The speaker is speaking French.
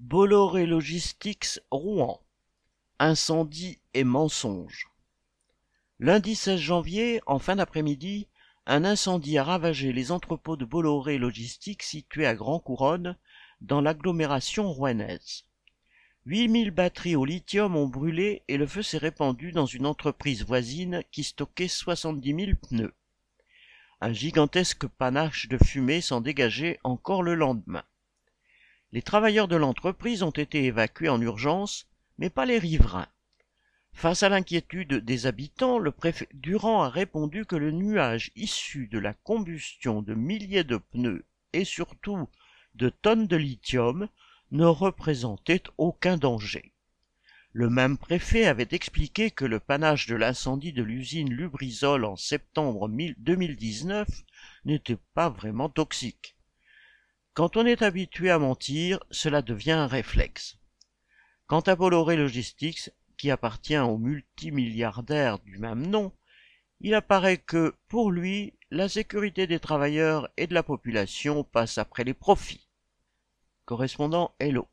Bolloré Logistics Rouen. Incendie et mensonge. Lundi 16 janvier, en fin d'après-midi, un incendie a ravagé les entrepôts de Bolloré Logistics situés à Grand Couronne, dans l'agglomération rouennaise. 8000 batteries au lithium ont brûlé et le feu s'est répandu dans une entreprise voisine qui stockait 70 000 pneus. Un gigantesque panache de fumée s'en dégageait encore le lendemain. Les travailleurs de l'entreprise ont été évacués en urgence, mais pas les riverains. Face à l'inquiétude des habitants, le préfet Durand a répondu que le nuage issu de la combustion de milliers de pneus et surtout de tonnes de lithium ne représentait aucun danger. Le même préfet avait expliqué que le panache de l'incendie de l'usine Lubrizol en septembre 2019 n'était pas vraiment toxique. Quand on est habitué à mentir, cela devient un réflexe. Quant à Bolloré Logistics, qui appartient au multimilliardaire du même nom, il apparaît que, pour lui, la sécurité des travailleurs et de la population passe après les profits. Correspondant Hello.